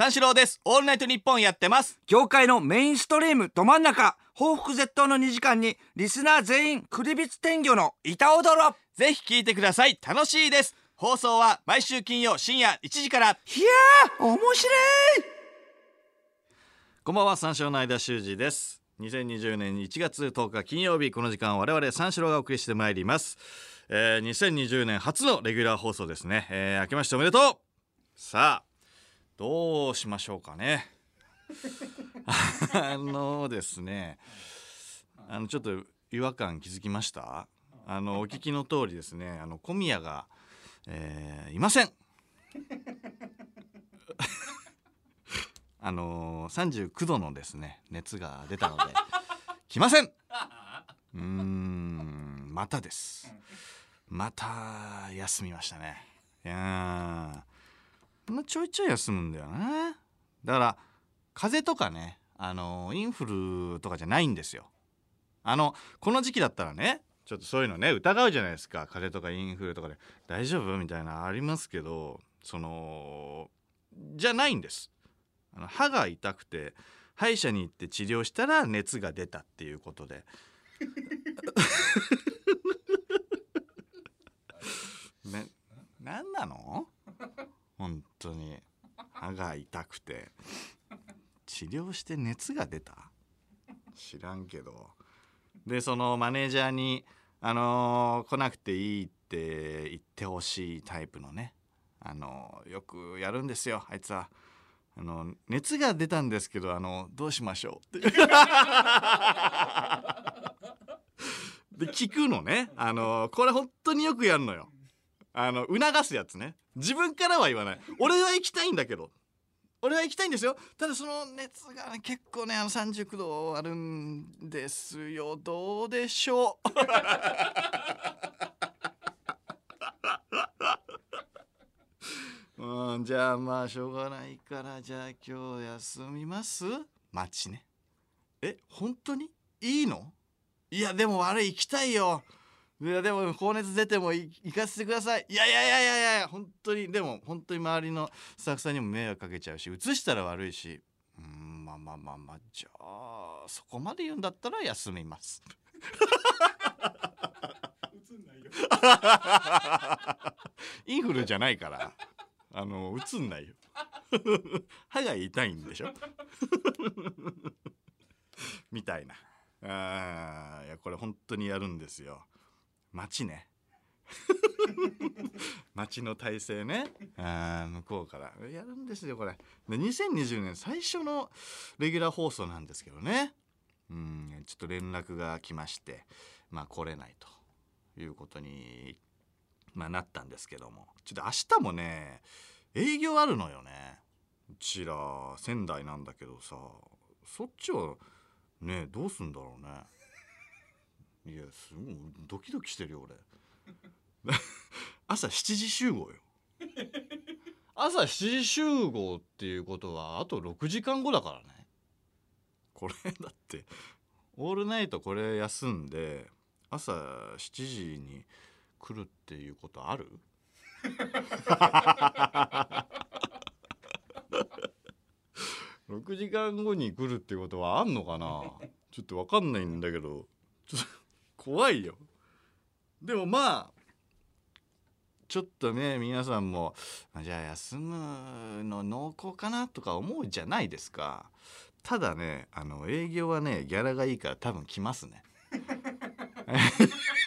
三四郎です。オールナイトニッポンやってます。業界のメインストリームど真ん中。報復絶倒の2時間にリスナー全員クリビツ天魚の板踊ろ。ぜひ聞いてください。楽しいです。放送は毎週金曜深夜1時から。いやー面白い。こんばんは。三四郎の間修二です。2020年1月10日金曜日。この時間我々三四郎がお送りしてまいります、えー、2020年初のレギュラー放送ですね、えー、明けましておめでとう。さあどうしましょうかね。あのですねあのちょっと違和感気づきました？あのお聞きの通りですねあの小宮が、えー、いません。あのー、39度のですね熱が出たので来ません。うんまたです。また休みましたね。いやちょいちょい休むんだよなだから風邪とかねあの、インフルとかじゃないんですよ。あのこの時期だったらねちょっとそういうのね疑うじゃないですか。風邪とかインフルとかで。大丈夫みたいなありますけどそのじゃないんです。あの歯が痛くて歯医者に行って治療したら熱が出たっていうことで。ね何なの？本当に。歯が痛くて。治療して熱が出た？知らんけど。でそのマネージャーに「あのー、来なくていい」って言ってほしいタイプのね。あのー、よくやるんですよあいつは。あの熱が出たんですけどあのどうしましょう？って。で聞くのね。あのこれ本当によくやるのよ。あの促すやつね。自分からは言わない。俺は行きたいんだけど。俺は行きたいんですよ。ただその熱が、ね、結構ねあの39度あるんですよ。どうでしょう。うんじゃあまあしょうがないからじゃあ今日休みます？待ちね。え本当に？いいの？いやでも悪い行きたいよ。いやでも高熱出ても行かせてください。いやいやいやいやいや本当に。でも本当に周りのスタッフさんにも迷惑かけちゃうし移したら悪いし。うんまあまあまあまあじゃあそこまで言うんだったら休みます。インフルじゃないから。あの映んないよ。歯が痛いんでしょ。みたいな。あいやこれ本当にやるんですよ街ね。街の体制ね。あ向こうから。やるんですよこれ。で2020年最初のレギュラー放送なんですけどね。うんちょっと連絡が来ましてまあ来れないということにまあ、なったんですけども。ちょっと明日もね営業あるのよね。うちら仙台なんだけどさそっちはねどうすんだろうね。いやすごいドキドキしてるよ俺。朝7時集合よ。朝7時集合っていうことはあと6時間後だからね。これだってオールナイトこれ休んで朝7時に来るっていうことある？6時間後に来るってことはあんのかな？ちょっと分かんないんだけど。ちょっと怖いよ。でもまあちょっとね皆さんもじゃあ休むの濃厚かなとか思うじゃないですか。ただねあの営業はねギャラがいいから多分来ますね。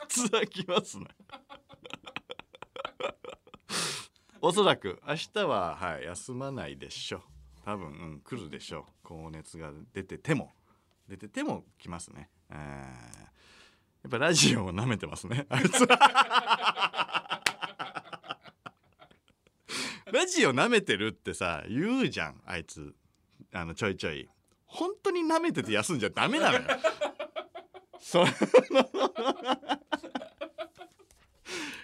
ツアー来ますね。おそらく明日は、はい、休まないでしょう。多分、うん、来るでしょう。高熱が出てても。出てても来ますね。やっぱラジオを舐めてますね。あいつ。ラジオ舐めてるってさ言うじゃんあいつ。あのちょいちょい。本当に舐めてて休んじゃダメなのよ。そ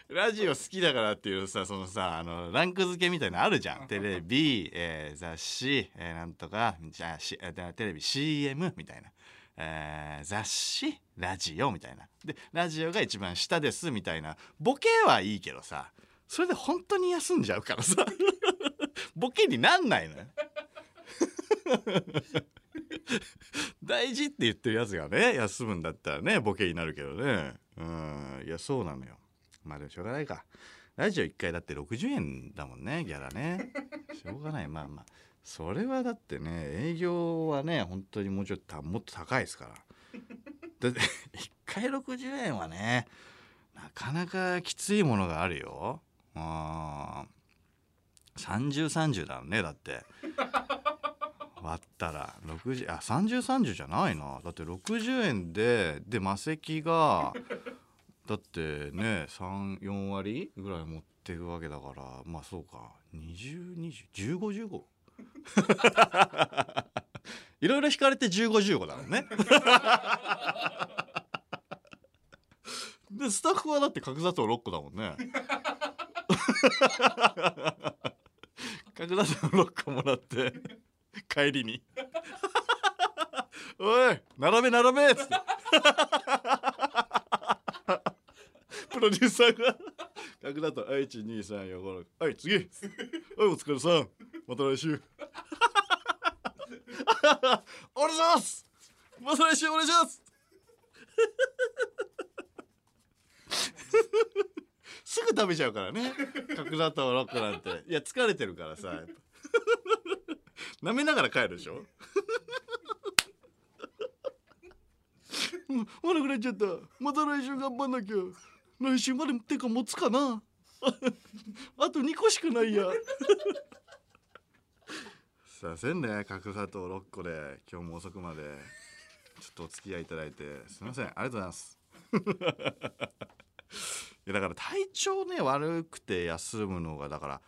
ラジオ好きだからっていうさそのさあのランク付けみたいなのあるじゃん。テレビ、えー、雑誌、えー、なんとかじゃあしテレビ CM みたいな、えー、雑誌ラジオみたいな。でラジオが一番下ですみたいな。ボケはいいけどさそれで本当に休んじゃうからさ。ボケになんないのよ。大事って言ってるやつがね休むんだったらねボケになるけどね。うんいやそうなのよ。まあでもしょうがないか。ラジオ1回だって60円だもんねギャラね。しょうがない。まあまあ。それはだってね営業はね本当にもうちょっともっと高いですから。だって1回60円はねなかなかきついものがあるよ。あ3030だねだって。割ったら。60あ3030じゃないな。だって60円でで魔石がだってね34割ぐらい持っていくわけだから。まあそうか。20201515 いろいろ引かれて1515だもんね。でスタッフはだって角砂糖6個だもんね。角砂糖6個もらって帰りに「おい並べ並べ!」っつって。プロデューサーが角砂糖「はい1234はい次。はいお疲れさん。また来週お願いします。また来週お願いします。すぐ食べちゃうからね。角砂糖ロックなんて。いや疲れてるからさ舐めながら帰るでしょ？うん。悪くなっちゃったまた来週頑張んなきゃ。来週までてか持つかな。あと2個しかないや。すいませんね。角砂糖6個で今日も遅くまで。ちょっとお付き合いいただいて。すいません。ありがとうございます。いやだから体調ね悪くて休むのがだから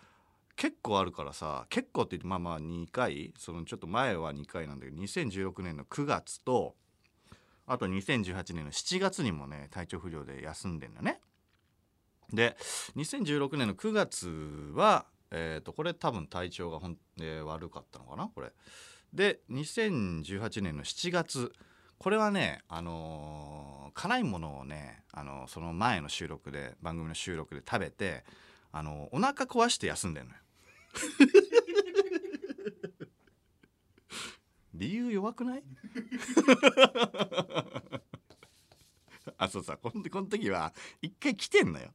結構あるからさ結構って言ってまあまあ2回そのちょっと前は2回なんだけど2016年の9月とあと2018年の7月にもね体調不良で休んでんだね。で2016年の9月は、えー、とこれ多分体調がほん、えー悪かったのかなこれ。で2018年の7月これはね、あのー辛いものをね、あのーその前の収録で番組の収録で食べて、あのーお腹壊して休んでんのよ。理由弱くない？あそうさこのこの時は一回来てんのよ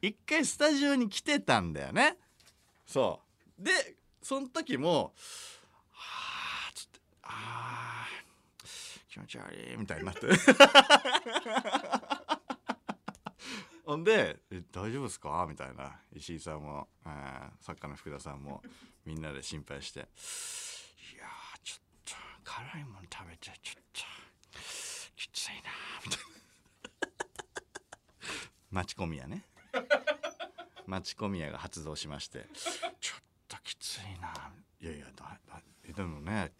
一回スタジオに来てたんだよねそう。でその時も「はあ」つって「あー気持ち悪い」みたいになって。ほんで「大丈夫ですか?」みたいな。石井さんも、えー作家の福田さんもみんなで心配して「いやちょっと辛いもの食べてちょっときついな」みたいな。町コミヤね。町コミヤが発動しまして「ちょっときついな」いやいやだだでもね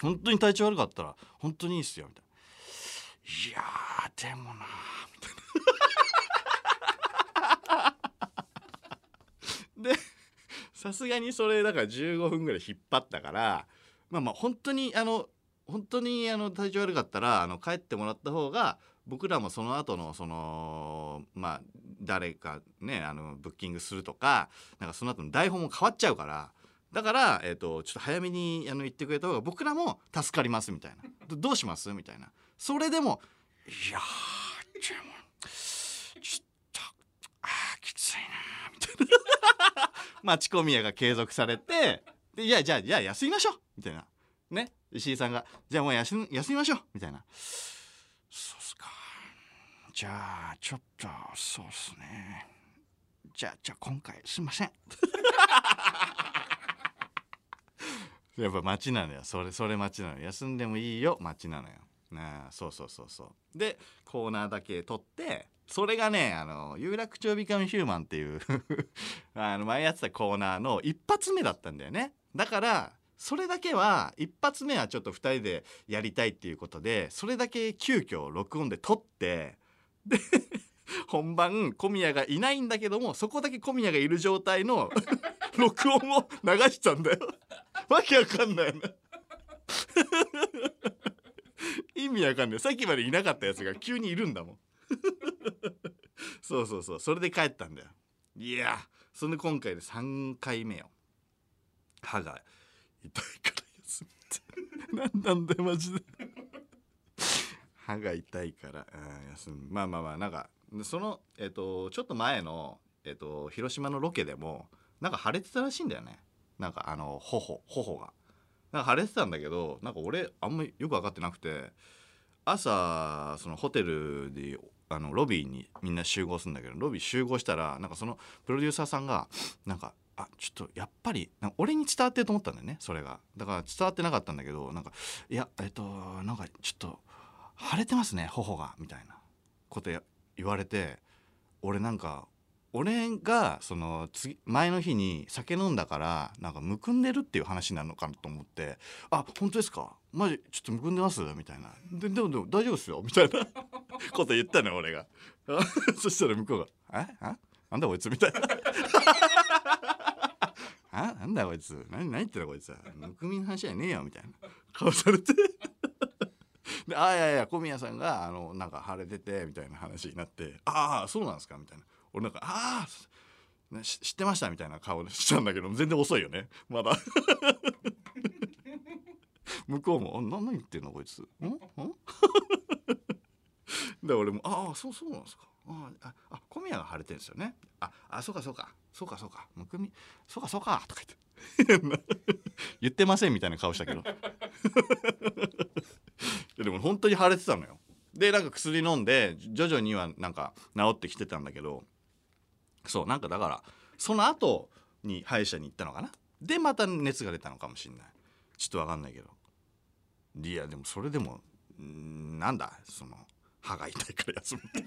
本当に体調悪かったら本当にいいっすよみたいな「いやでもな」みたいな。でさすがにそれだから15分ぐらい引っ張ったからまあまあ本当にあの本当にあの体調悪かったらあの帰ってもらった方が僕らもその後のそのまあ誰かねあのブッキングするとかなんかその後の台本も変わっちゃうからだから、えー、とちょっと早めにあの言ってくれた方が僕らも助かりますみたいな。どうします？みたいな。それでもいやーでもちょっとあきついなみたいな。町コミヤが継続されてでいやじゃあじゃ休みましょう。みたいな。ね。石井さんがじゃあもう休みましょう。みたいな。そうっすかじゃあちょっとそうっすね。じゃあじゃあ今回すいません。やっぱ街なのよ。それそれ街なの休んでもいいよ。街なのよ。なあそうそうそうそう。でコーナーだけ取ってそれがねあの有楽町ビカムヒューマンっていう あの前やってたコーナーの一発目だったんだよね。だからそれだけは一発目はちょっと2人でやりたいっていうことでそれだけ急遽録音で撮ってで 本番小宮がいないんだけどもそこだけ小宮がいる状態の 録音を流したんだよ。わけわかんないよね意味わかんない。さっきまでいなかったやつが急にいるんだもん。そうそうそう。それで帰ったんだよ。いやそんで今回で3回目よ。歯が痛いから休みって。何なんだよマジで。歯が痛いから、休むまあまあまあなんかそのえっ、とちょっと前の、えっと広島のロケでもなんか腫れてたらしいんだよね。なんかあの頬頬が。なんか腫れてたんだけどなんか俺あんまよく分かってなくて朝そのホテルであのロビーにみんな集合するんだけどロビー集合したらなんかそのプロデューサーさんがなんかあちょっとやっぱり俺に伝わってると思ったんだよねそれが。だから伝わってなかったんだけどなんかいやえっとなんかちょっと腫れてますね頬がみたいなこと言われて俺なんか俺がその次前の日に酒飲んだからなんかむくんでるっていう話なのかなと思って「あ本当ですか？マジちょっとむくんでます?」みたいな「ででもでも大丈夫ですよ」みたいな。こと言ったの俺が。そしたら向こうが「え？あなんだこいつ」みたいな「あ？なんだこいつ？何何言ってんだこいつ？むくみの話じゃねえよ」みたいな。顔されて。で「あいやいや小宮さんがあのなんか腫れてて」みたいな話になって「ああそうなんですか」みたいな。俺なんか「ああ知ってました」みたいな顔したんだけど全然遅いよね。まだ。向こうも「あ何言ってんのこいつ。ん？ん? 」で俺も「ああそうそうなんですか」あああ小宮が腫れてるんですよね。ああそうかそうか。そうかそうか。むくみそうかそうかとか言って。言ってませんみたいな顔したけど。でも本当に腫れてたのよ。でなんか薬飲んで徐々にはなんか治ってきてたんだけどそうなんかだからその後に歯医者に行ったのかな？でまた熱が出たのかもしんない。ちょっと分かんないけど。いやでもそれでもんなんだその歯が痛いから休むって。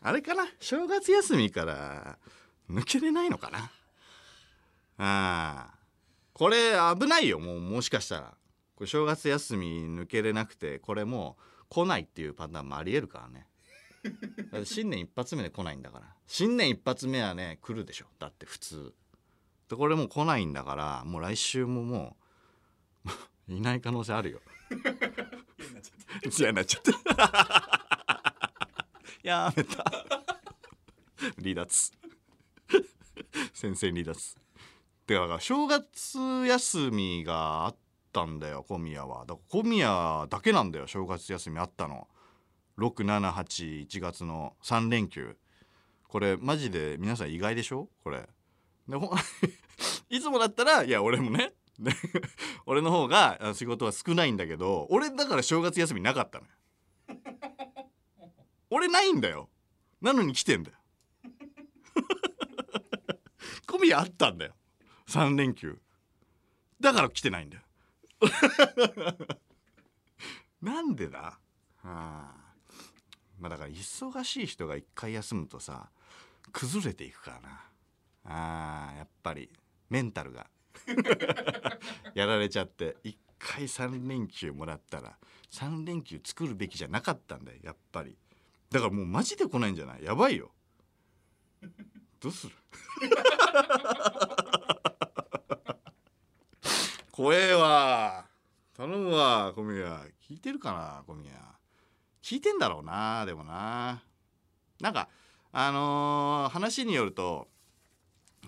あれかな？正月休みから抜けれないのかな？ああ。これ危ないよもうもしかしたら。これ正月休み抜けれなくてこれもう来ないっていうパターンもありえるからね。だって新年一発目で来ないんだから。新年一発目はね来るでしょ。だって普通。でこれもう来ないんだからもう来週ももう いない可能性あるよ。嫌になっちゃった。やめた。離脱。先生離脱てか正月休みがあったんだよ小宮は。だから小宮だけなんだよ正月休みあったの。6781月の3連休。これマジで皆さん意外でしょ？これ。で いつもだったらいや俺もね。俺の方が仕事は少ないんだけど俺だから正月休みなかったのよ。俺ないんだよ。なのに来てんだよ。小宮あったんだよ。3連休。だから来てないんだよ。なんでだ？はあまあだから忙しい人が一回休むとさ崩れていくからな。あーやっぱりメンタルが。やられちゃって一回3連休もらったら3連休作るべきじゃなかったんだよやっぱり。だからもうマジで来ないんじゃない？やばいよ。どうする？怖えわ頼むわ小宮。聞いてるかな小宮。聞いてんだろうなでもな。なんかあのー話によると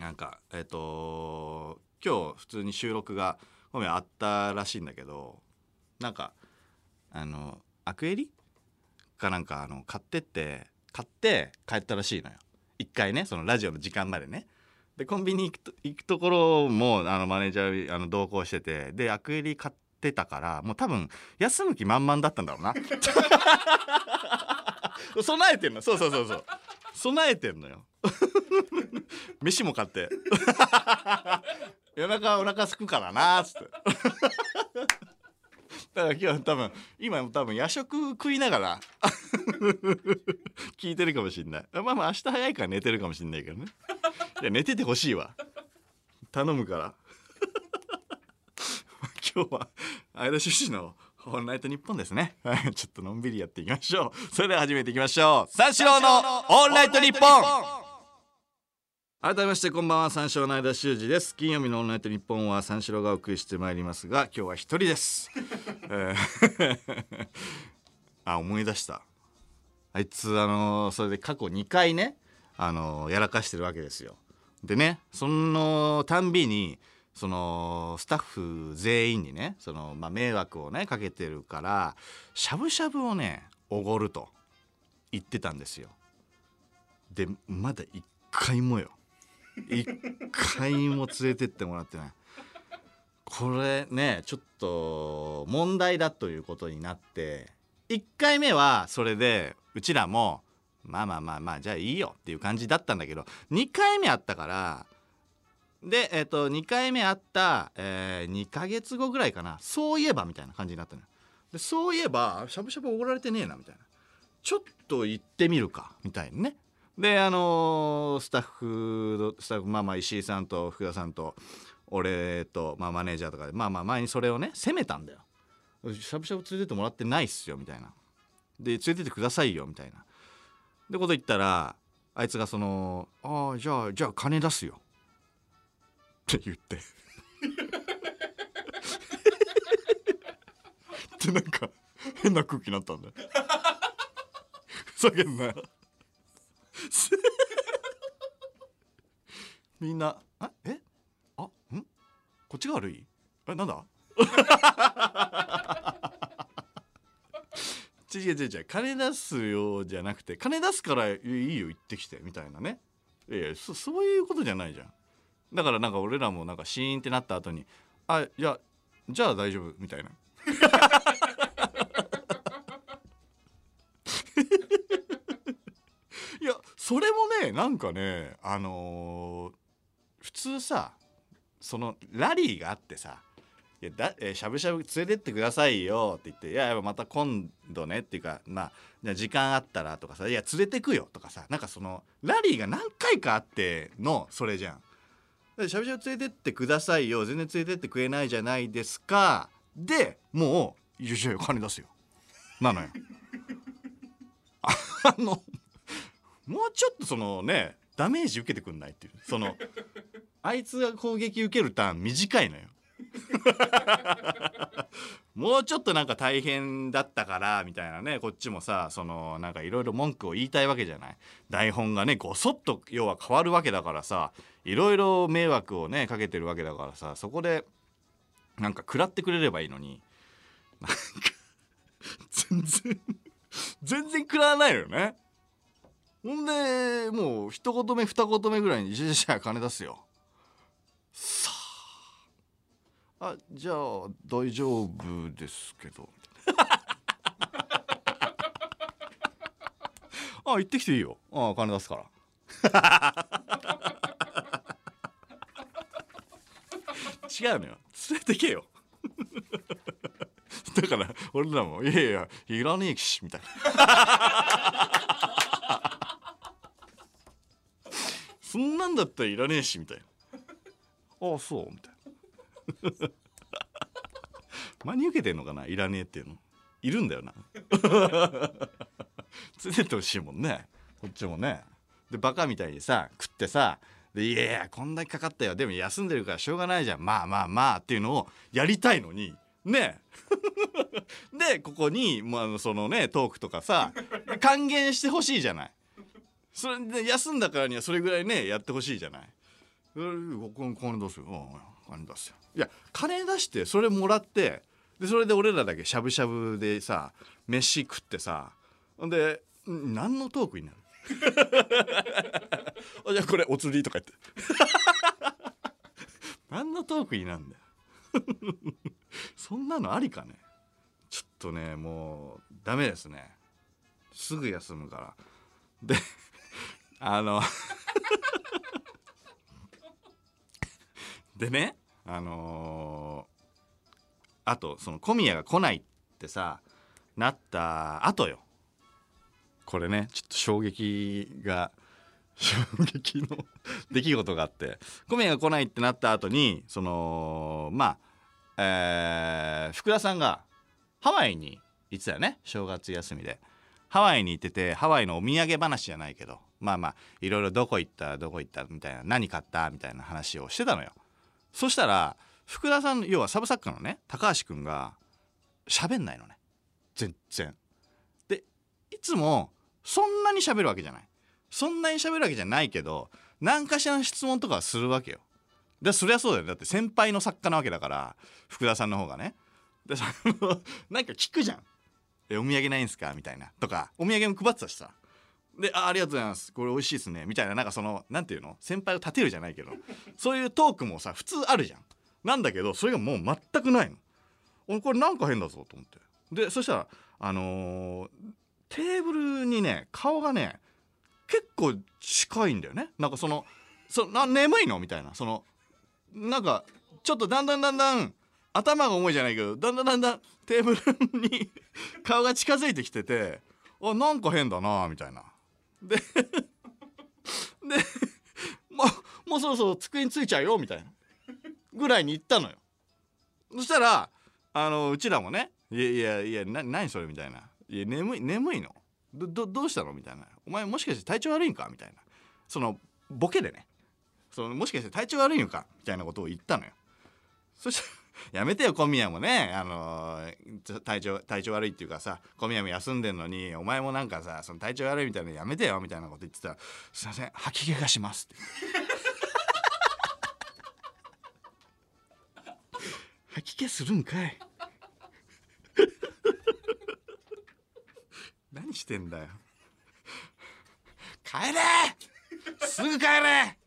なんかえっ、と今日普通に収録が小宮あったらしいんだけどなんかあのアクエリ？かなんかあの買ってって買って帰ったらしいのよ。一回ねそのラジオの時間までね。でコンビニ行くと行くところもあのマネージャーあの同行しててでアクエリ買ってたからもう多分休む気満々だったんだろうな。備えてんの？そうそうそうそう。備えてんのよ。飯も買って。夜中お腹空くからなっつって。だから今日は多分今多分夜食食いながら聞いてるかもしんない。まあまあ明日早いから寝てるかもしんないけどねいや寝ててほしいわ。頼むから。今日は相田修士の「オールナイトニッポン」ですね。はいちょっとのんびりやっていきましょう。それでは始めていきましょう。三四郎の「オールナイトニッポン」改めましてこんばんは三四郎の間修二です。金曜日のオールナイトニッポンは三四郎がお送りしてまいりますが今日は一人です、えー。あ思い出した。あいつあのそれで過去2回ねあのやらかしてるわけですよ。でねそのたんびにそのスタッフ全員にねその、まあ、迷惑をねかけてるからしゃぶしゃぶをねおごると言ってたんですよ。でまだ一回もよ。一回も連れてってもらってない。これねちょっと問題だということになって1回目はそれでうちらもまあまあまあまあじゃあいいよっていう感じだったんだけど2回目あったからで、えっと2回目あった、えー2ヶ月後ぐらいかな。そういえばみたいな感じになったのよ。でそういえばしゃぶしゃぶおごられてねえなみたいな。ちょっと行ってみるかみたいにね。であのースタッフスタッフまあまあ石井さんと福田さんと俺と、まあ、マネージャーとかでまあまあ前にそれをね責めたんだよ。しゃぶしゃぶ連れてってもらってないっすよみたいな。で連れてってくださいよみたいな。でこと言ったらあいつがその「ああじゃあじゃあ金出すよ」って言って。でなんか変な空気になったんだよ。ふざけんなよ。みんな「あえ？あん？こっちが悪い？えなんだ？違う違う違う。金出すよじゃなくて金出すからいいよ行ってきてみたいなね。いやいやそそういうことじゃないじゃん。だからなんか俺らもなんかシーンってなった後に「あいやじゃあ大丈夫」みたいな。いやそれもねなんかねあのー普通さそのラリーがあってさ「やだえーしゃぶしゃぶ連れてってくださいよ」って言って「いやいやまた今度ね」っていうかまあじゃ時間あったらとかさ「いや連れてくよ」とかさなんかそのラリーが何回かあってのそれじゃん。しゃぶしゃぶ連れてってくださいよ全然連れてってくれないじゃないですかでもう「いやいやいや金出すよ」なのよ。あ のもうちょっとそのねダメージ受けてくんないっていうそのあいつが攻撃受けるターン短いのよ もうちょっとなんか大変だったからみたいなねこっちもさそのなんかいろいろ文句を言いたいわけじゃない。台本がねごそっと要は変わるわけだからさいろいろ迷惑をねかけてるわけだからさそこでなんか食らってくれればいいのになんか全然全然食らわないよね。ほんでもう一言目二言目ぐらいに「じゃじゃあ金出すよ」あじゃあ大丈夫ですけど。あ行ってきていいよ。あ金出すから。違うのよ。連れてけよ。だから俺らも「いやいやいらねえし」みたいな。そんなんだったらいらねえしみたいな。ああそうみたいな。真に受けてんのかないらねえっていうの。いるんだよな。連れてってほしいもんね。こっちもね。でバカみたいにさ食ってさでいやいやこんだけかかったよ。でも休んでるからしょうがないじゃん。まあまあまあっていうのをやりたいのに。ね。でここに、まああの、そのねトークとかさ還元してほしいじゃない。それで休んだからにはそれぐらいねやってほしいじゃない。それここ金出すよ金出すよ。いや金出してそれもらってでそれで俺らだけしゃぶしゃぶでさ飯食ってさほんでん何のトークになる？あじゃあこれお釣りとか言って。何のトークになるんだよ。そんなのありかね？ちょっとねもうダメですね。すぐ休むから。であの でねあのーあとその小宮が来ないってさなった後よ。これねちょっと衝撃が 衝撃の出来事があって。小宮が来ないってなった後にそのまあえー福田さんがハワイに行ってたよね。正月休みで。ハワイに行っててハワイのお土産話じゃないけど。まあまあいろいろどこ行ったどこ行ったみたいな何買ったみたいな話をしてたのよ。そしたら福田さん要はサブ作家のね高橋君が喋んないのね。全然。でいつもそんなに喋るわけじゃない。そんなに喋るわけじゃないけど何かしらの質問とかはするわけよ。でそりゃそうだよだって先輩の作家なわけだから福田さんの方がね。でその なんか聞くじゃん「お土産ないんすか?」みたいな。とかお土産も配ってたしさ。であ「ありがとうございます。これ美味しいですね」みたいななんかそのなんていうの？先輩を立てるじゃないけど。そういうトークもさ普通あるじゃん。なんだけどそれがもう全くないの。俺これなんか変だぞと思って。でそしたらあのーテーブルにね顔がね結構近いんだよね。なんかそのそな眠いの？みたいな。そのなんかちょっとだんだんだんだん頭が重いじゃないけどだんだんだんだんテーブルに 顔が近づいてきててあなんか変だなみたいな。ででもうもうそろそろ机についちゃうよみたいな。ぐらいに言ったのよ。そしたらあのうちらもね「いやいやいや何それ」みたいな「いや眠い眠いの。どどどうしたの?」みたいな「お前もしかして体調悪いんか?」みたいな。そのボケでね。そのもしかして体調悪いのか？みたいなことを言ったのよ。そしたらやめてよ小宮もね。あのー体調体調悪いっていうかさ小宮も休んでんのにお前もなんかさその体調悪いみたいなのやめてよみたいなこと言ってたら「すいません吐き気がします」っ て吐き気するんかい。何してんだよ。帰れ。すぐ帰れ。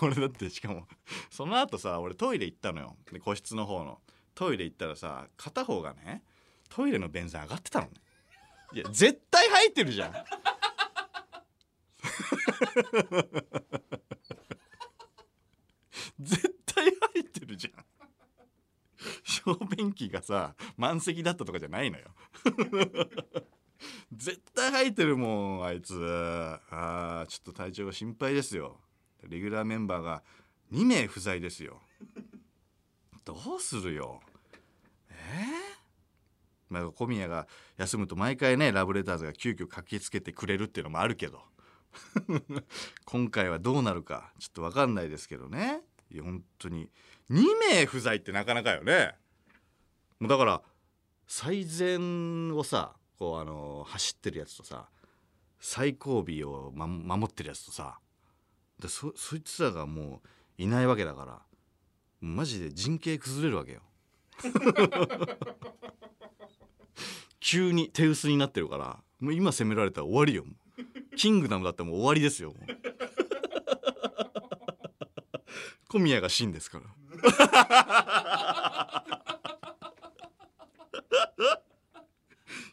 俺だってしかもその後さ俺トイレ行ったのよ。で個室の方の。トイレ行ったらさ片方がねトイレの便座上がってたのね。いや絶対入ってるじゃん。絶対入ってるじゃん。小便器がさ満席だったとかじゃないのよ。絶対入ってるもんあいつ。あーちょっと体調が心配ですよ。レギュラーメンバーが2名不在ですよ。どうするよ。えー、まあ小宮が休むと毎回ねラブレターズが急遽駆けつけてくれるっていうのもあるけど。今回はどうなるかちょっと分かんないですけどね。いや本当に。2名不在ってなかなかよね。もうだから最前をさこうあの走ってるやつとさ最後尾を、ま、守ってるやつとさ。でそそいつらがもういないわけだからマジで人形崩れるわけよ。急に手薄になってるからもう今攻められたら終わりよ。キングダムだってもう終わりですよ。小宮が真ですから。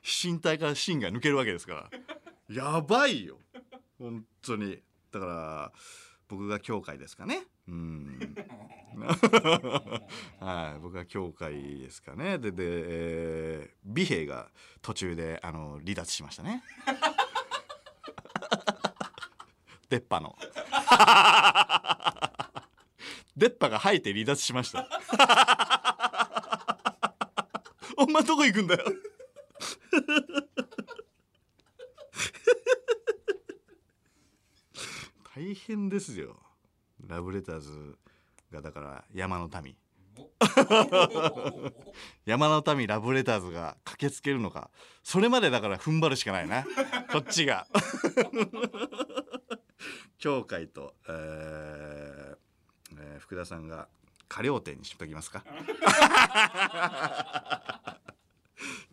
身体から芯が抜けるわけですから。やばいよ。本当に。だから僕が教会ですかね。うんはい僕が教会ですかね。でで、えー、美兵が途中であの離脱しましたね。出っ歯の。出っ歯が生えて離脱しました。お前どこ行くんだよ。大変ですよ。ラブレターズがだから山の民。山の民ラブレターズが駆けつけるのか。それまでだから踏ん張るしかないな。こっちが。教会と、えーえー福田さんが過料店にしときますか。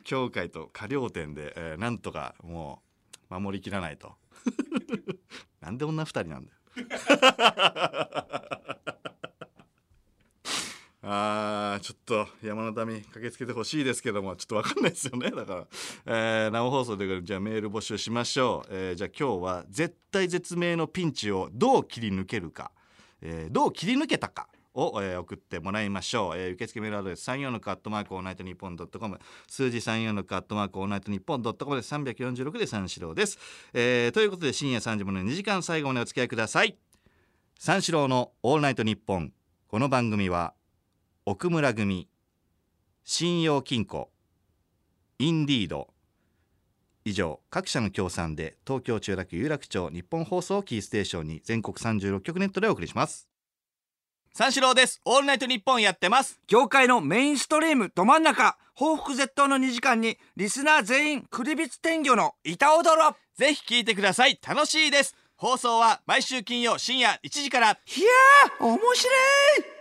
教会と過料店で、えーなんとかもう守りきらないと。なんで女二人なんだよあーちょっと山の民駆けつけてほしいですけどもちょっと分かんないですよね。だから、えー生放送でじゃあメール募集しましょう、えーじゃあ今日は絶対絶命のピンチをどう切り抜けるか、えーどう切り抜けたかを、えー送ってもらいましょう、えー受付メールアドレス34のカットマークオーナイトニッポンドットコム。数字34のカットマークオーナイトニッポンドットコムで346で三四郎です、えーということで深夜3時までの2時間最後までお付き合いください。三四郎のオールナイトニッポン。この番組は奥村組信用金庫インディード。以上各社の協賛で東京千代田区有楽町日本放送をキーステーションに全国36局ネットでお送りします。三四郎です。オールナイトニッポンやってます。業界のメインストリームど真ん中報復絶倒の2時間にリスナー全員クリビツ天魚の板踊ろ。ぜひ聞いてください。楽しいです。放送は毎週金曜深夜1時から。いやー面白い